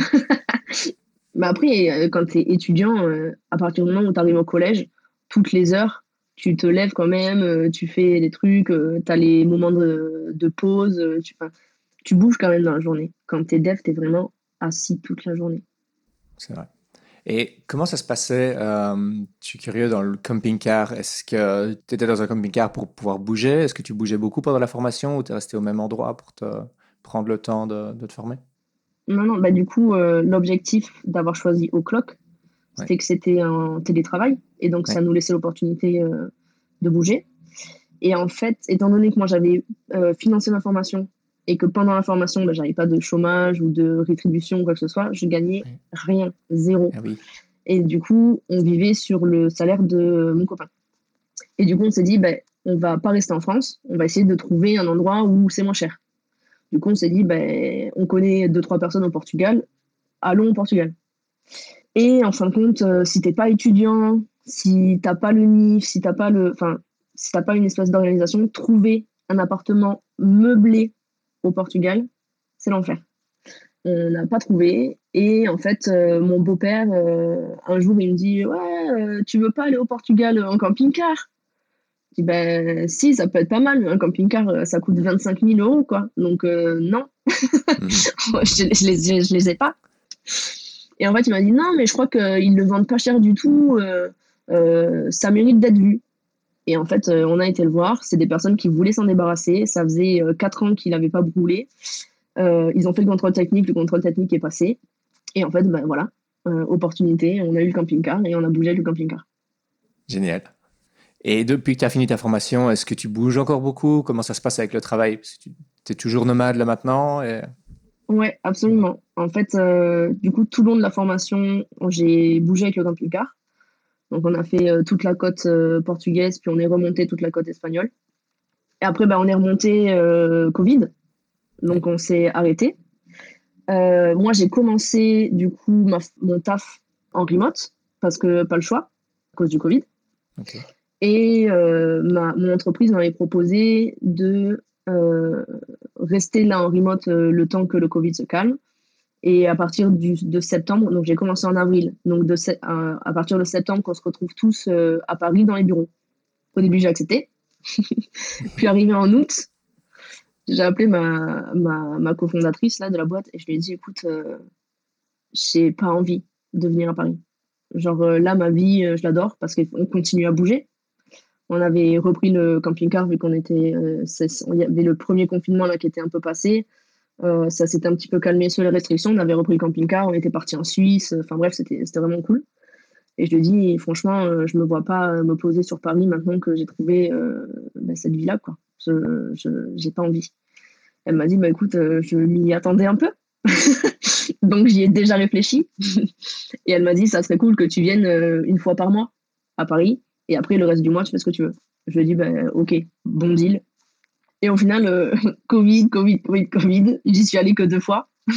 *laughs* mais après, euh, quand tu es étudiant, euh, à partir du moment où tu arrives au collège, toutes les heures, tu te lèves quand même, tu fais des trucs, tu as les moments de, de pause, tu, tu bouges quand même dans la journée. Quand tu es dev, tu es vraiment assis toute la journée. C'est vrai. Et comment ça se passait euh, Je suis curieux dans le camping-car. Est-ce que tu étais dans un camping-car pour pouvoir bouger? Est-ce que tu bougeais beaucoup pendant la formation ou tu es resté au même endroit pour te prendre le temps de, te former? Non, non. Bah, du coup, euh, l'objectif d'avoir choisi O'Clock, c'était que c'était un télétravail. Et donc, ça nous laissait l'opportunité euh, de bouger. Et en fait, étant donné que moi, j'avais financé ma formation et que pendant la formation, ben, j'avais pas de chômage ou de rétribution ou quoi que ce soit, je gagnais rien, zéro. Ah et du coup, on vivait sur le salaire de mon copain. Et du coup, on s'est dit, ben, on va pas rester en France, on va essayer de trouver un endroit où c'est moins cher. Du coup, on s'est dit, ben, on connaît deux, trois personnes au Portugal, allons au Portugal. Et en fin de compte, euh, si t'es pas étudiant, si t'as pas le NIF, si t'as pas le, enfin, si t'as pas une espèce d'organisation, trouver un appartement meublé au Portugal, c'est l'enfer. On n'a pas trouvé. Et en fait, euh, mon beau-père, euh, un jour, il me dit Ouais, euh, tu veux pas aller au Portugal en camping-car? Je dis Ben, si, ça peut être pas mal. Un camping-car, ça coûte 25 000 euros, quoi. Donc, non. Mhm. *laughs* je, ne les, je les ai pas. Et en fait, il m'a dit Non, mais je crois qu'ils ne le vendent pas cher du tout. ça mérite d'être vu. Et en fait, euh, on a été le voir. C'est des personnes qui voulaient s'en débarrasser. Ça faisait euh, quatre ans qu'il n'avait pas brûlé. Euh, ils ont fait le contrôle technique. Le contrôle technique est passé. Et en fait, ben voilà, opportunité. On a eu le camping-car et on a bougé le camping-car. Génial. Et depuis que tu as fini ta formation, est-ce que tu bouges encore beaucoup? Comment ça se passe avec le travail? Tu es toujours nomade là maintenant et... Ouais, absolument. En fait, du coup, tout le long de la formation, j'ai bougé avec le camping-car. Donc on a fait euh, toute la côte euh, portugaise, puis on est remonté toute la côte espagnole. Et après, bah, on est remonté euh, Covid, donc on s'est arrêté. moi, j'ai commencé du coup mon taf en remote parce que pas le choix à cause du Covid. Et ma, mon entreprise m'avait proposé de rester là en remote le temps que le Covid se calme et à partir du, de septembre, donc j'ai commencé en avril, donc de, à, partir de septembre, qu'on se retrouve tous euh, à Paris dans les bureaux. Au début, j'ai accepté. *laughs* Puis arrivé en août, j'ai appelé ma, ma, ma, cofondatrice de la boîte et je lui ai dit écoute, euh, j'ai pas envie de venir à Paris. Genre euh, là, ma vie, je l'adore parce qu'on continue à bouger. On avait repris le camping-car vu qu'on était. il y avait le premier confinement là qui était un peu passé. Euh, ça s'était un petit peu calmé sur les restrictions. On avait repris le camping-car, on était parti en Suisse. Enfin bref, c'était vraiment cool. Et je lui dit, franchement, euh, je ne me vois pas euh, me poser sur Paris maintenant que j'ai trouvé bah, cette vie-là. quoi. Je n'ai pas envie. Elle m'a dit, bah, écoute, je m'y attendais un peu. *laughs* Donc j'y ai déjà réfléchi. *laughs* et elle m'a dit, ça serait cool que tu viennes une fois par mois à Paris. Et après, le reste du mois, tu fais ce que tu veux. Je lui ai dit, bah, ok, bon deal. Et au final, euh, *laughs* Covid, Covid, Covid, Covid, j'y suis allée que deux fois. *laughs*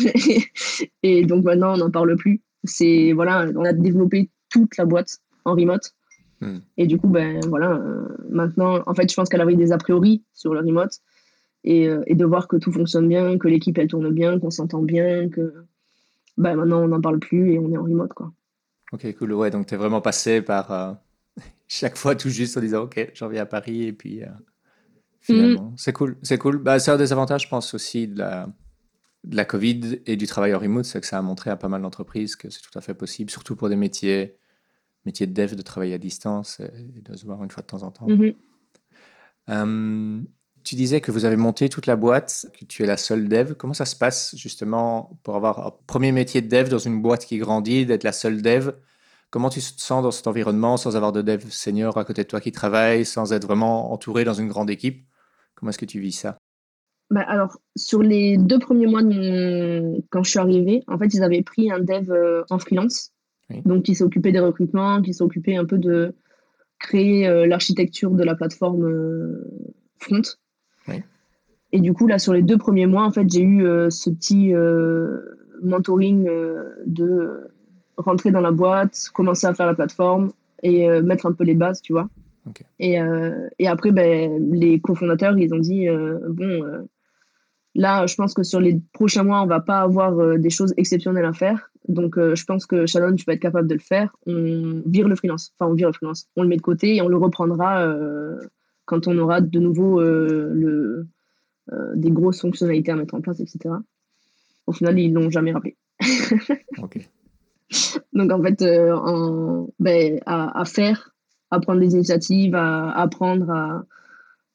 et donc maintenant, on n'en parle plus. C'est voilà, on a développé toute la boîte en remote. Hmm. Et du coup, ben voilà, euh, maintenant, en fait, je pense qu'elle avait des a priori sur le remote et, euh, et de voir que tout fonctionne bien, que l'équipe elle tourne bien, qu'on s'entend bien, que ben, maintenant on n'en parle plus et on est en remote quoi. Ok, cool. Ouais, donc tu es vraiment passé par *laughs* chaque fois tout juste en disant ok, j'en viens à Paris et puis finalement. Mm. C'est cool, c'est cool. Bah, c'est un des avantages, je pense, aussi de la, de la Covid et du travail en remote, c'est que ça a montré à pas mal d'entreprises que c'est tout à fait possible, surtout pour des métiers, métiers de dev, de travailler à distance et, de se voir une fois de temps en temps. Mm-hmm. Hum, tu disais que vous avez monté toute la boîte, que tu es la seule dev. Comment ça se passe justement pour avoir un premier métier de dev dans une boîte qui grandit, d'être la seule dev? Comment tu te sens dans cet environnement sans avoir de dev senior à côté de toi qui travaille, sans être vraiment entouré dans une grande équipe? Comment est-ce que tu vis ça? Bah alors, sur les deux premiers mois quand je suis arrivée, en fait, ils avaient pris un dev euh, en freelance, donc qui s'occupait des recrutements, qui s'occupait un peu de créer euh, l'architecture de la plateforme euh, front. Et du coup, là, sur les deux premiers mois, en fait, j'ai eu ce petit mentoring de rentrer dans la boîte, commencer à faire la plateforme et mettre un peu les bases, tu vois. Et, et, après, ben, les cofondateurs, ils ont dit, bon, là, je pense que sur les prochains mois, on va pas avoir des choses exceptionnelles à faire. Donc, je pense que Shannon, tu vas être capable de le faire. On vire le freelance. Enfin, on vire le freelance. On le met de côté et on le reprendra quand on aura de nouveau le, des grosses fonctionnalités à mettre en place, etc. Au final, ils l'ont jamais rappelé. *laughs* Donc en fait, euh, ben, à, faire, à prendre des initiatives, à, apprendre à...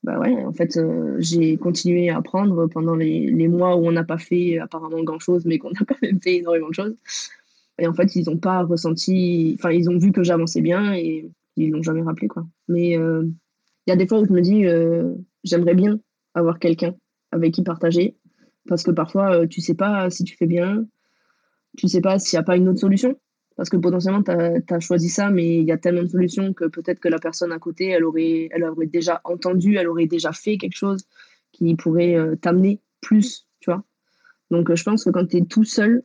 Bah ouais, en fait, euh, j'ai continué à apprendre pendant les, les mois où on n'a pas fait apparemment grand-chose, mais qu'on *laughs* a quand même fait énormément de choses. Et en fait, ils n'ont pas ressenti... Enfin, ils ont vu que j'avançais bien et ils l'ont jamais rappelé, quoi. Mais euh, il y a des fois où je me dis, j'aimerais bien avoir quelqu'un avec qui partager, parce que parfois, tu sais pas si tu fais bien, tu sais pas s'il n'y a pas une autre solution. Parce que potentiellement, tu as, choisi ça, mais il y a tellement de solutions que peut-être que la personne à côté, elle aurait, elle aurait déjà entendu, elle aurait déjà fait quelque chose qui pourrait euh, t'amener plus, tu vois. Donc, je pense que quand tu es tout seul,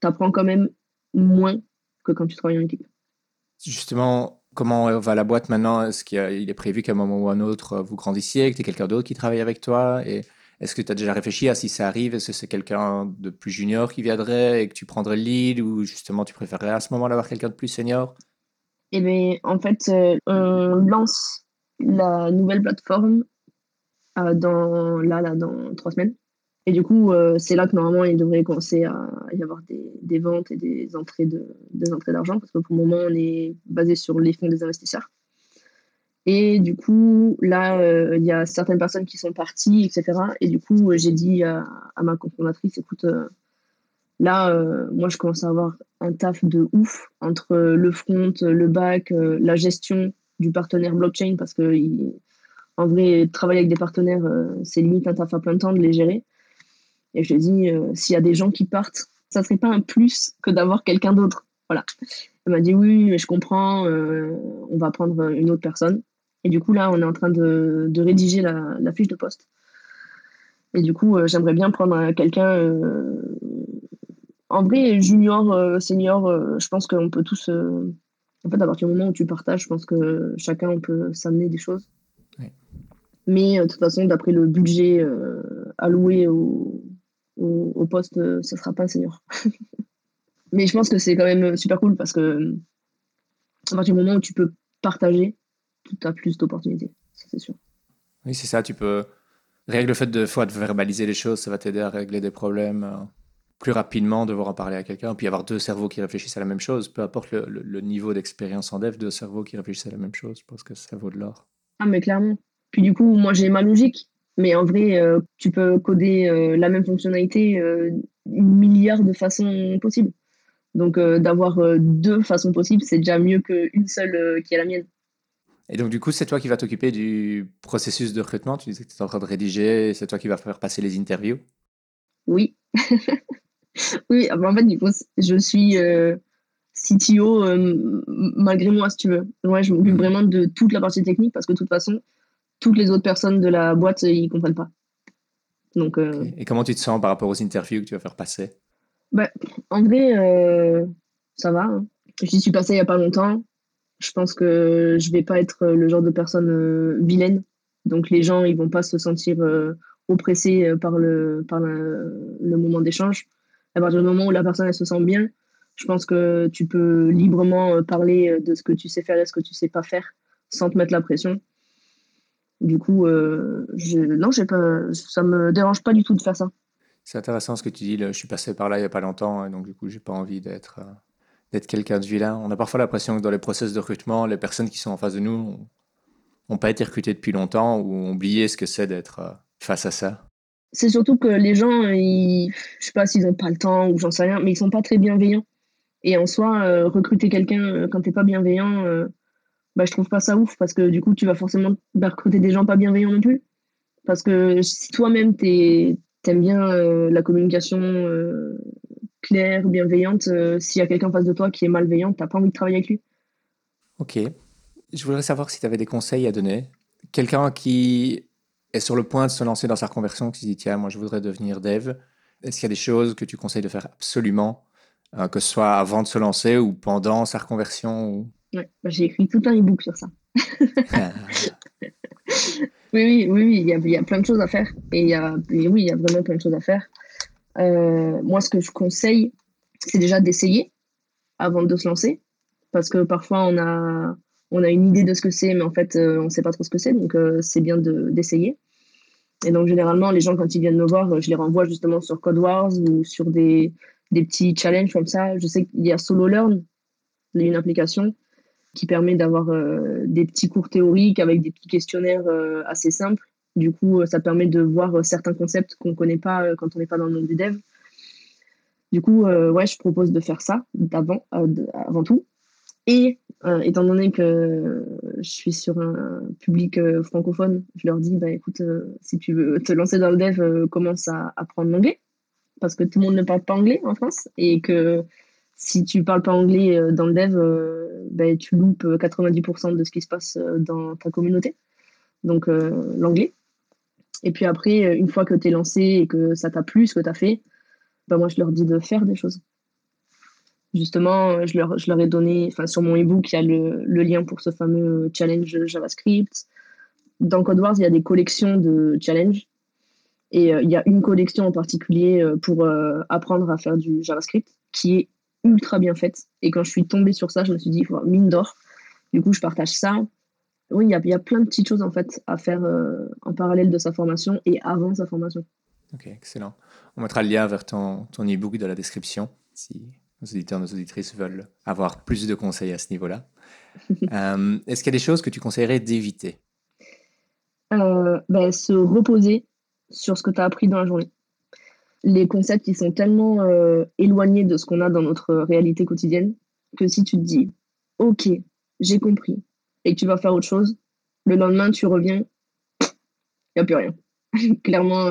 tu apprends quand même moins que quand tu travailles en équipe. Justement, comment va la boîte maintenant? Est-ce qu'il est prévu qu'à un moment ou à un autre, vous grandissiez, que tu aies quelqu'un d'autre qui travaille avec toi? Est-ce que tu as déjà réfléchi à si ça arrive, est-ce que c'est quelqu'un de plus junior qui viendrait et que tu prendrais le lead ou justement tu préférerais à ce moment-là avoir quelqu'un de plus senior? Eh bien, en fait, euh, on lance la nouvelle plateforme euh, dans, là, là, dans trois semaines. Et du coup, euh, c'est là que normalement, il devrait commencer à y avoir des, des ventes et des entrées d'argent, parce que pour le moment, on est basé sur les fonds des investisseurs. Et du coup, là, euh, il y a certaines personnes qui sont parties, etc. Et du coup, j'ai dit à, ma cofondatrice, écoute, euh, là, euh, moi, je commence à avoir un taf de ouf entre le front, le back, la gestion du partenaire blockchain, parce que en vrai, travailler avec des partenaires, c'est limite un taf à plein temps de les gérer. Et je lui ai dit, s'il y a des gens qui partent, ça serait pas un plus que d'avoir quelqu'un d'autre. Voilà. Elle m'a dit oui, mais je comprends, on va prendre une autre personne. Et du coup, là, on est en train de, rédiger la, fiche de poste. Et du coup, euh, j'aimerais bien prendre quelqu'un. Euh, en vrai, junior, euh, senior, je pense qu'on peut tous. en fait, à partir du moment où tu partages, je pense que chacun on peut s'amener des choses. Mais de toute façon, d'après le budget alloué au, au, poste, ça ne sera pas un senior. *laughs* Mais je pense que c'est quand même super cool parce que à partir du moment où tu peux partager, tu as plus d'opportunités, c'est sûr. Oui, c'est ça, tu peux. Règle le fait de, fois de verbaliser les choses, ça va t'aider à régler des problèmes euh, plus rapidement, devoir en parler à quelqu'un, puis avoir deux cerveaux qui réfléchissent à la même chose, peu importe le, niveau d'expérience en dev, deux cerveaux qui réfléchissent à la même chose, je pense que ça vaut de l'or. Ah, mais clairement. Puis du coup, moi j'ai ma logique, mais en vrai, euh, tu peux coder euh, la même fonctionnalité une milliard de façons possibles. Donc d'avoir deux façons possibles, c'est déjà mieux qu'une seule qui est la mienne. Et donc, du coup, c'est toi qui vas t'occuper du processus de recrutement. Tu disais que tu es en train de rédiger, c'est toi qui vas faire passer les interviews. Oui. *laughs* oui, en fait, du coup, je suis euh, CTO euh, malgré moi, si tu veux. Ouais, je m'occupe mhm. vraiment de toute la partie technique parce que de toute façon, toutes les autres personnes de la boîte, ils comprennent pas. Donc, euh, Et comment tu te sens par rapport aux interviews que tu vas faire passer? Bah, En vrai, ça va. Hein. J'y suis passé il n'y a pas longtemps. Je pense que je vais pas être le genre de personne euh, vilaine. Donc les gens, ils vont pas se sentir euh, oppressés euh, par le, par le, moment d'échange. À partir du moment où la personne elle se sent bien, je pense que tu peux librement parler de ce que tu sais faire et ce que tu sais pas faire sans te mettre la pression. Du coup, je, non, pas, ça me dérange pas du tout de faire ça. C'est intéressant ce que tu dis. je suis passé par là il n'y a pas longtemps, et donc du coup, j'ai pas envie d'être d'être quelqu'un de vilain. On a parfois l'impression que dans les process de recrutement, les personnes qui sont en face de nous n'ont pas été recrutées depuis longtemps ou ont oublié ce que c'est d'être euh, face à ça. C'est surtout que les gens, ils, je sais pas s'ils n'ont pas le temps ou j'en sais rien, mais ils sont pas très bienveillants. Et en soi, euh, recruter quelqu'un euh, quand tu n'es pas bienveillant, bah, je trouve pas ça ouf parce que du coup, tu vas forcément recruter des gens pas bienveillants non plus. Parce que si toi-même, tu aimes bien la communication claire, bienveillante. Euh, s'il y a quelqu'un en face de toi qui est malveillant, tu n'as pas envie de travailler avec lui. Ok. Je voudrais savoir si tu avais des conseils à donner. Quelqu'un qui est sur le point de se lancer dans sa reconversion, qui se dit tiens, moi je voudrais devenir dev. Est-ce qu'il y a des choses que tu conseilles de faire absolument euh, que ce soit avant de se lancer ou pendant sa reconversion ouais, bah, J'ai écrit tout un e-book sur ça. *laughs* oui, oui, oui, il y, a, il y, a, plein de choses à faire. Et, il y a, oui, il y a vraiment plein de choses à faire. Euh, moi, ce que je conseille, c'est déjà d'essayer avant de se lancer. Parce que parfois, on a, on a une idée de ce que c'est, mais en fait, on ne sait pas trop ce que c'est. Donc, c'est bien d'essayer. Et donc, généralement, les gens, quand ils viennent me voir, je les renvoie justement sur Code Wars ou sur des, des petits challenges comme ça. Je sais qu'il y a Solo Learn, une application qui permet d'avoir euh, des petits cours théoriques avec des petits questionnaires euh, assez simples. Du coup, euh, ça permet de voir certains concepts qu'on ne connaît pas quand on n'est pas dans le monde du dev. Du coup, ouais, je propose de faire ça d'avant, avant tout. Et euh, étant donné que je suis sur un public euh, francophone, je leur dis bah, écoute, euh, si tu veux te lancer dans le dev, commence à apprendre l'anglais. Parce que tout le monde ne parle pas anglais en France. Et que si tu parles pas anglais dans le dev, bah, tu loupes 90% de ce qui se passe dans ta communauté. Donc, l'anglais. Et puis après, une fois que tu es lancé et que ça t'a plu, ce que tu as fait, bah, moi, je leur dis de faire des choses justement, je leur, je leur ai donné, enfin, sur mon ebook, il y a le, lien pour ce fameux challenge JavaScript. Dans CodeWars, il y a des collections de challenges. Et euh, il y a une collection en particulier euh, pour euh, apprendre à faire du JavaScript qui est ultra bien faite. Et quand je suis tombée sur ça, je me suis dit, mine d'or. Du coup, je partage ça. Oui, il y a, y a, plein de petites choses en fait à faire en parallèle de sa formation et avant sa formation. Ok, excellent. On mettra le lien vers ton, ton e-book dans la description si nos auditeurs, nos auditrices veulent avoir plus de conseils à ce niveau-là. *laughs* Euh, est-ce qu'il y a des choses que tu conseillerais d'éviter? Euh, ben, Se reposer sur ce que tu as appris dans la journée. Les concepts qui sont tellement euh, éloignés de ce qu'on a dans notre réalité quotidienne que si tu te dis, OK, j'ai compris, et tu vas faire autre chose, le lendemain, tu reviens, il n'y a plus rien. *laughs* Clairement,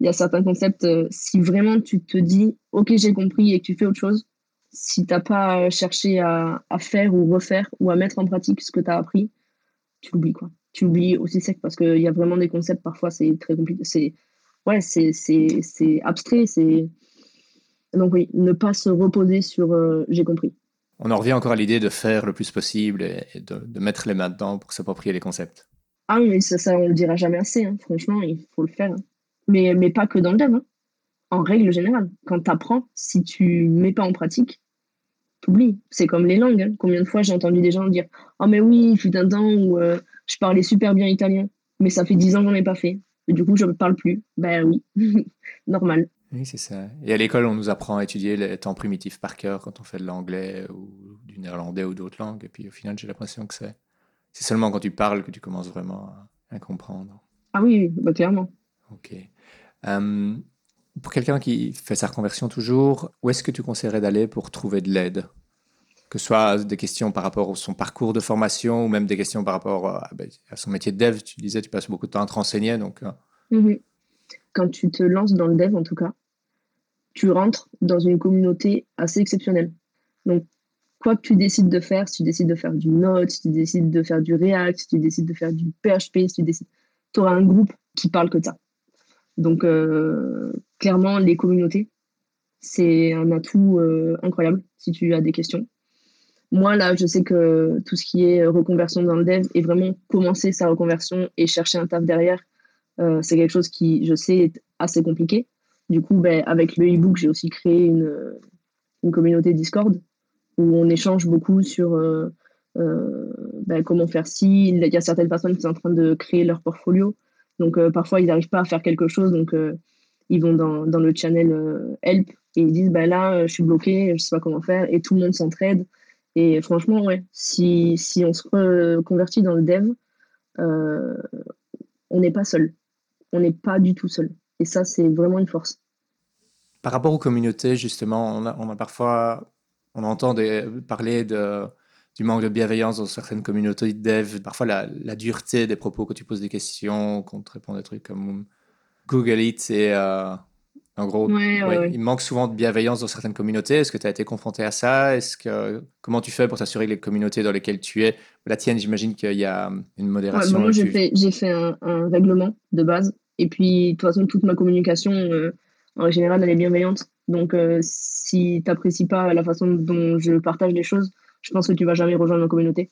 il y a certains concepts, euh, si vraiment tu te dis, OK, j'ai compris et que tu fais autre chose, si tu n'as pas cherché à, faire ou refaire ou à mettre en pratique ce que tu as appris, tu l'oublies quoi. Tu l'oublies aussi sec parce qu'il y a vraiment des concepts, parfois c'est très compliqué. C'est ouais, c'est abstrait. c'est Donc oui, ne pas se reposer sur euh, j'ai compris. On en revient encore à l'idée de faire le plus possible et de, mettre les mains dedans pour s'approprier les concepts. Ah oui, ça, ça on le dira jamais assez. Hein. Franchement, il faut le faire. Mais, mais pas que dans le dev. Hein. En règle générale, quand tu apprends, si tu mets pas en pratique, t'oublies. C'est comme les langues. Hein. Combien de fois j'ai entendu des gens dire Oh, mais oui, il fut un temps où je parlais super bien italien, mais ça fait dix ans que j'en ai pas fait. Et du coup, je ne parle plus. Ben oui, *laughs* normal. Oui, c'est ça. Et à l'école, on nous apprend à étudier les temps primitifs par cœur quand on fait de l'anglais ou du néerlandais ou d'autres langues. Et puis au final, j'ai l'impression que c'est, seulement quand tu parles que tu commences vraiment à, comprendre. Ah oui, bah, clairement. Ok. Euh, pour quelqu'un qui fait sa reconversion toujours, où est-ce que tu conseillerais d'aller pour trouver de l'aide? Que ce soit des questions par rapport à son parcours de formation ou même des questions par rapport à, ben, son métier de dev. Tu disais, tu passes beaucoup de temps à te renseigner. Donc, mhm. Quand tu te lances dans le dev, en tout cas, tu rentres dans une communauté assez exceptionnelle. Donc, quoi que tu décides de faire, si tu décides de faire du Node, si tu décides de faire du React, si tu décides de faire du PHP, tu auras un groupe qui parle que ça. Donc, euh, clairement, les communautés, c'est un atout euh, incroyable si tu as des questions. Moi, là, je sais que tout ce qui est reconversion dans le dev et vraiment commencer sa reconversion et chercher un taf derrière, euh, c'est quelque chose qui, je sais, est assez compliqué. Du coup, ben, avec le e-book, j'ai aussi créé une, une, communauté Discord où on échange beaucoup sur ben, comment faire ci. Il y a certaines personnes qui sont en train de créer leur portfolio. Donc euh, parfois, ils n'arrivent pas à faire quelque chose, donc euh, ils vont dans, dans le channel euh, Help et ils disent bah là, je suis bloqué, je sais pas comment faire, et tout le monde s'entraide. Et franchement, ouais, si, si on se reconvertit dans le dev, on n'est pas seul. On n'est pas du tout seul. Et ça, c'est vraiment une force. Par rapport aux communautés, justement, on a, parfois, on entend parler de du manque de bienveillance dans certaines communautés de dev, parfois la, dureté des propos quand tu poses des questions, quand tu réponds des trucs comme Google It, et euh, en gros, il manque souvent de bienveillance dans certaines communautés. Est-ce que tu as été confronté à ça? Est-ce que comment tu fais pour t'assurer que les communautés dans lesquelles tu es, la tienne, j'imagine qu'il y a une modération. moi, j'ai fait, j'ai fait un, règlement de base, et puis de toute façon, toute ma communication. Euh, En général, elle est bienveillante. Donc, euh, si tu n'apprécies pas la façon dont je partage les choses, je pense que tu vas jamais rejoindre ma communauté.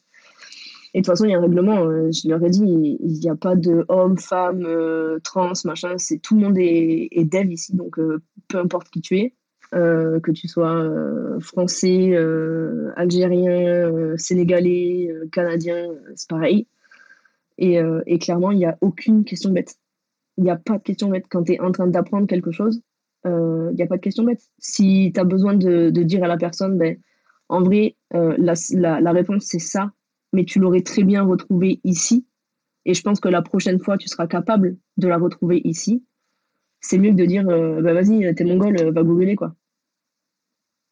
Et de toute façon, il y a un règlement, euh, je leur ai dit, il n'y a pas de homme, femme, euh, trans, machin, c'est tout le monde est, est dev ici, donc peu importe qui tu es, que tu sois français, algérien, sénégalais, canadien, c'est pareil. Et, et clairement, il n'y a aucune question bête. Il n'y a pas de question bête. Quand tu es en train d'apprendre quelque chose, il euh, n'y a pas de question bête. Si tu as besoin de, dire à la personne, ben, en vrai, euh, la, réponse c'est ça, mais tu l'aurais très bien retrouvé ici. Et je pense que la prochaine fois, tu seras capable de la retrouver ici. C'est mieux que de dire, euh, bah, vas-y, t'es mongol, va googler, quoi.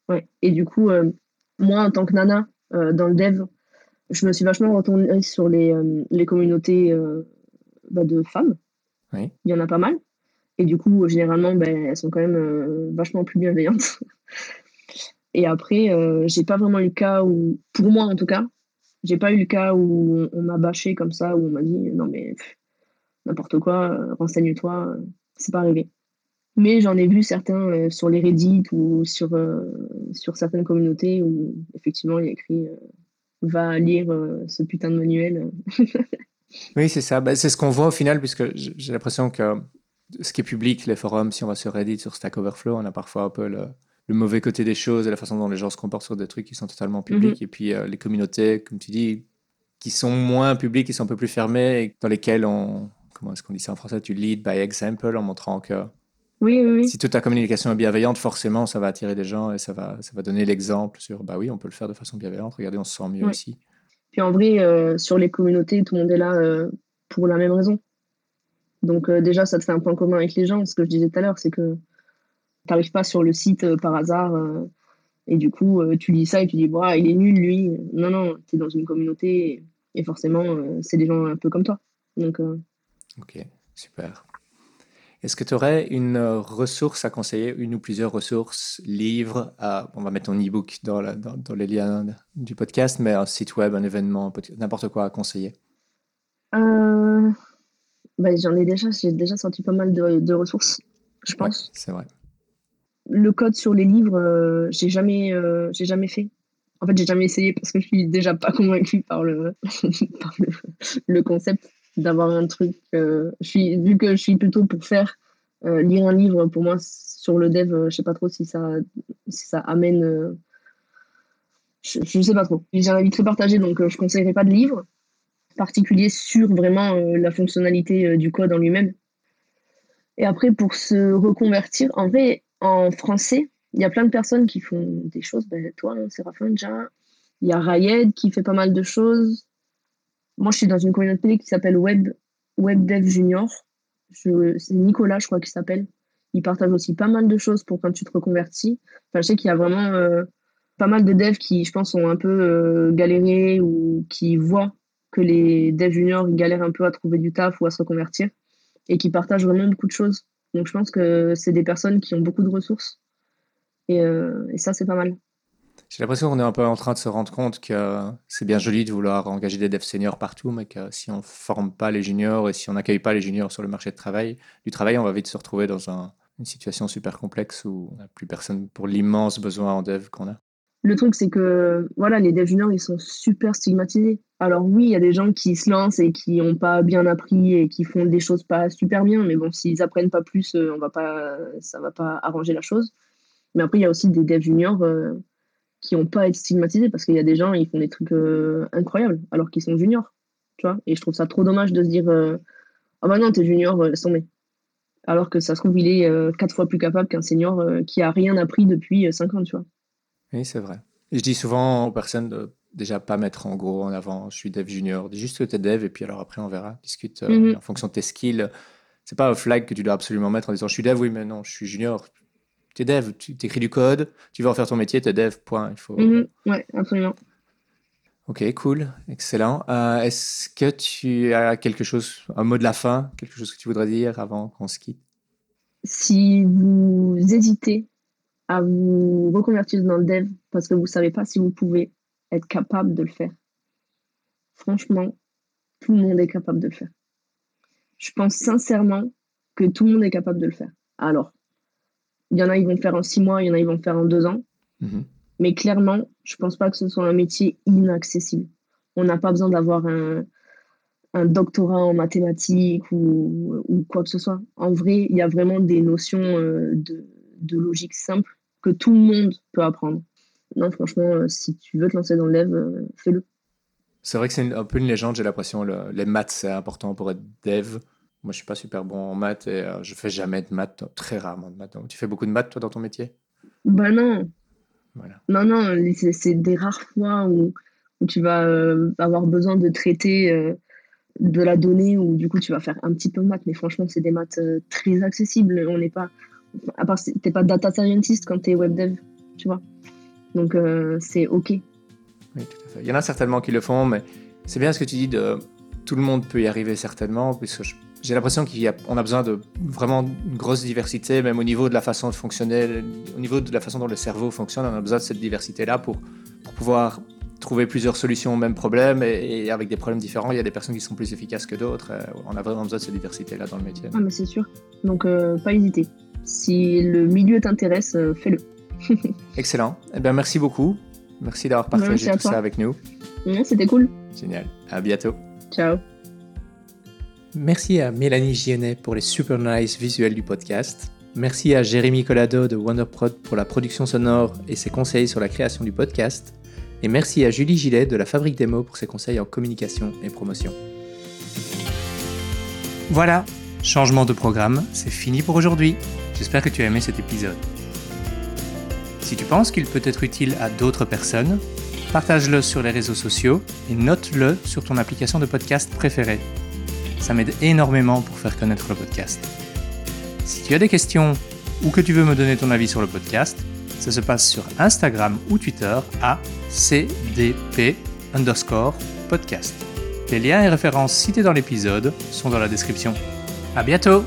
Ouais. Et du coup, moi, en tant que nana dans le dev, je me suis vachement retournée sur les, les communautés bah, de femmes. Il y en a pas mal. Et du coup, généralement, ben, elles sont quand même euh, vachement plus bienveillantes. *laughs* Et après, euh, j'ai pas vraiment eu le cas où, pour moi en tout cas, j'ai pas eu le cas où on, m'a bâché comme ça, où on m'a dit non mais n'importe quoi, euh, renseigne-toi, c'est pas arrivé. Mais j'en ai vu certains sur les Reddit ou sur, sur certaines communautés où effectivement il y a écrit va lire ce putain de manuel. *laughs* oui, c'est ça. Bah, c'est ce qu'on voit au final, puisque j'ai l'impression que ce qui est public, les forums, si on va sur Reddit, sur Stack Overflow, on a parfois un peu le, mauvais côté des choses et la façon dont les gens se comportent sur des trucs qui sont totalement publics. Mhm. Et puis euh, les communautés, comme tu dis, qui sont moins publiques, qui sont un peu plus fermées, et dans lesquelles on, comment est-ce qu'on dit ça en français, tu lead by example en montrant que oui, oui, si toute ta communication est bienveillante, forcément, ça va attirer des gens et ça va, ça va donner l'exemple sur, bah oui, on peut le faire de façon bienveillante. Regardez, on se sent mieux ici. Puis en vrai, euh, sur les communautés, tout le monde est là euh, pour la même raison. Donc déjà, ça te fait un point commun avec les gens. Ce que je disais tout à l'heure, c'est que tu n'arrives pas sur le site euh, par hasard euh, et du coup, tu lis ça et tu dis, bah, il est nul, lui. Non, non, tu es dans une communauté et, forcément, c'est des gens un peu comme toi. Donc, Ok, super. Est-ce que tu aurais une ressource à conseiller, une ou plusieurs ressources, livres, on va mettre ton e-book dans, dans, les liens du podcast, mais un site web, un événement, n'importe quoi à conseiller? Euh, bah, j'en ai déjà, j'ai déjà sorti pas mal de, ressources, je pense. c'est vrai. Le code sur les livres, euh, j'ai jamais, euh, j'ai jamais fait. En fait, j'ai jamais essayé parce que je suis déjà pas convaincue par le, *laughs* le, concept d'avoir un truc. Euh, je suis, vu que je suis plutôt pour faire lire un livre, pour moi, sur le dev, je sais pas trop si ça, si ça amène. je, je sais pas trop. J'ai un avis très partagé, donc je conseillerais pas de livre particulier sur vraiment euh, la fonctionnalité euh, du code en lui-même. Et après, pour se reconvertir, en vrai, en français, il y a plein de personnes qui font des choses. Ben, toi, hein, Séraphin, déjà. Il y a Rayed qui fait pas mal de choses. Moi, je suis dans une communauté qui s'appelle Web, Web Dev Junior. C'est Nicolas, je crois, qui s'appelle. Il partage aussi pas mal de choses pour quand tu te reconvertis. Enfin, je sais qu'il y a vraiment euh, pas mal de devs qui, je pense, ont un peu galéré ou qui voient que les devs juniors galèrent un peu à trouver du taf ou à se reconvertir et qui partagent vraiment beaucoup de choses. Donc je pense que c'est des personnes qui ont beaucoup de ressources et, euh, ça c'est pas mal. J'ai l'impression qu'on est un peu en train de se rendre compte que c'est bien joli de vouloir engager des devs seniors partout, mais que si on ne forme pas les juniors et si on n'accueille pas les juniors sur le marché du travail, on va vite se retrouver dans une situation super complexe où on n'a plus personne pour l'immense besoin en dev qu'on a. Le truc, c'est que voilà, les devs juniors, ils sont super stigmatisés. Alors oui, il y a des gens qui se lancent et qui n'ont pas bien appris et qui font des choses pas super bien, mais bon, s'ils apprennent pas plus, euh, on va pas, ça va pas arranger la chose. Mais après, il y a aussi des devs juniors euh, qui n'ont pas à être stigmatisés parce qu'il y a des gens, ils font des trucs euh, incroyables alors qu'ils sont juniors, tu vois. Et je trouve ça trop dommage de se dire, ah bah non, t'es junior, laisse tomber. Alors que ça se trouve, il est quatre fois plus capable qu'un senior qui a rien appris depuis cinq ans, tu vois. Oui, c'est vrai. je dis souvent aux personnes de déjà pas mettre en gros en avant, je suis dev junior. Dis juste que tu es dev et puis alors après on verra. Discute euh, mhm. en fonction de tes skills. C'est pas un flag que tu dois absolument mettre en disant je suis dev, oui, mais non, je suis junior. Tu es dev, tu écris du code, tu vas en faire ton métier, tu es dev, point. Il faut... Mhm. Ouais, absolument. Ok, cool, excellent. Euh, est-ce que tu as quelque chose, un mot de la fin, quelque chose que tu voudrais dire avant qu'on se quitte? Si vous hésitez à vous reconvertir dans le dev parce que vous ne savez pas si vous pouvez être capable de le faire. Franchement, tout le monde est capable de le faire. Je pense sincèrement que tout le monde est capable de le faire. Alors, Il y en a, ils vont le faire en six mois, il y en a, ils vont le faire en deux ans. Mhm. Mais clairement, je pense pas que ce soit un métier inaccessible. On n'a pas besoin d'avoir un, un doctorat en mathématiques ou, ou, quoi que ce soit. En vrai, il y a vraiment des notions euh, de, de, logique simple que tout le monde peut apprendre. Non, franchement, euh, si tu veux te lancer dans le dev, euh, fais-le. C'est vrai que c'est un peu une légende, j'ai l'impression. Le, les maths, c'est important pour être dev. Moi, je suis pas super bon en maths et euh, je fais jamais de maths, très rarement de maths. Donc, tu fais beaucoup de maths, toi, dans ton métier? Bah non. Voilà. Non, non, c'est des rares fois où, où tu vas euh, avoir besoin de traiter euh, de la donnée ou du coup, tu vas faire un petit peu de maths. Mais franchement, c'est des maths très accessibles. On n'est pas... À part, t'es pas data scientist quand tu es web dev, tu vois. Donc, euh, c'est OK. Oui, tout à fait. Il y en a certainement qui le font, mais c'est bien ce que tu dis de tout le monde peut y arriver certainement, puisque j'ai l'impression qu'on a, a, besoin de vraiment une grosse diversité, même au niveau de la façon de fonctionner, au niveau de la façon dont le cerveau fonctionne, on a besoin de cette diversité-là pour, pour pouvoir trouver plusieurs solutions au même problème et, et, avec des problèmes différents. Il y a des personnes qui sont plus efficaces que d'autres. On a vraiment besoin de cette diversité-là dans le métier. Ah, mais c'est sûr. Donc, euh, pas hésiter. Si le milieu t'intéresse, euh, fais-le. *laughs* Excellent. Eh bien, merci beaucoup. Merci d'avoir partagé tout ça avec nous. C'était cool. Génial. À bientôt. Ciao. Merci à Mélanie Gionnet pour les super nice visuels du podcast. Merci à Jérémy Collado de WonderProd pour la production sonore et ses conseils sur la création du podcast. Et merci à Julie Gillet de la Fabrique des mots pour ses conseils en communication et promotion. Voilà, changement de programme, c'est fini pour aujourd'hui. J'espère que tu as aimé cet épisode. Si tu penses qu'il peut être utile à d'autres personnes, partage-le sur les réseaux sociaux et note-le sur ton application de podcast préférée. Ça m'aide énormément pour faire connaître le podcast. Si tu as des questions ou que tu veux me donner ton avis sur le podcast, ça se passe sur Instagram ou Twitter à cdp underscore podcast. Les liens et références cités dans l'épisode sont dans la description. À bientôt!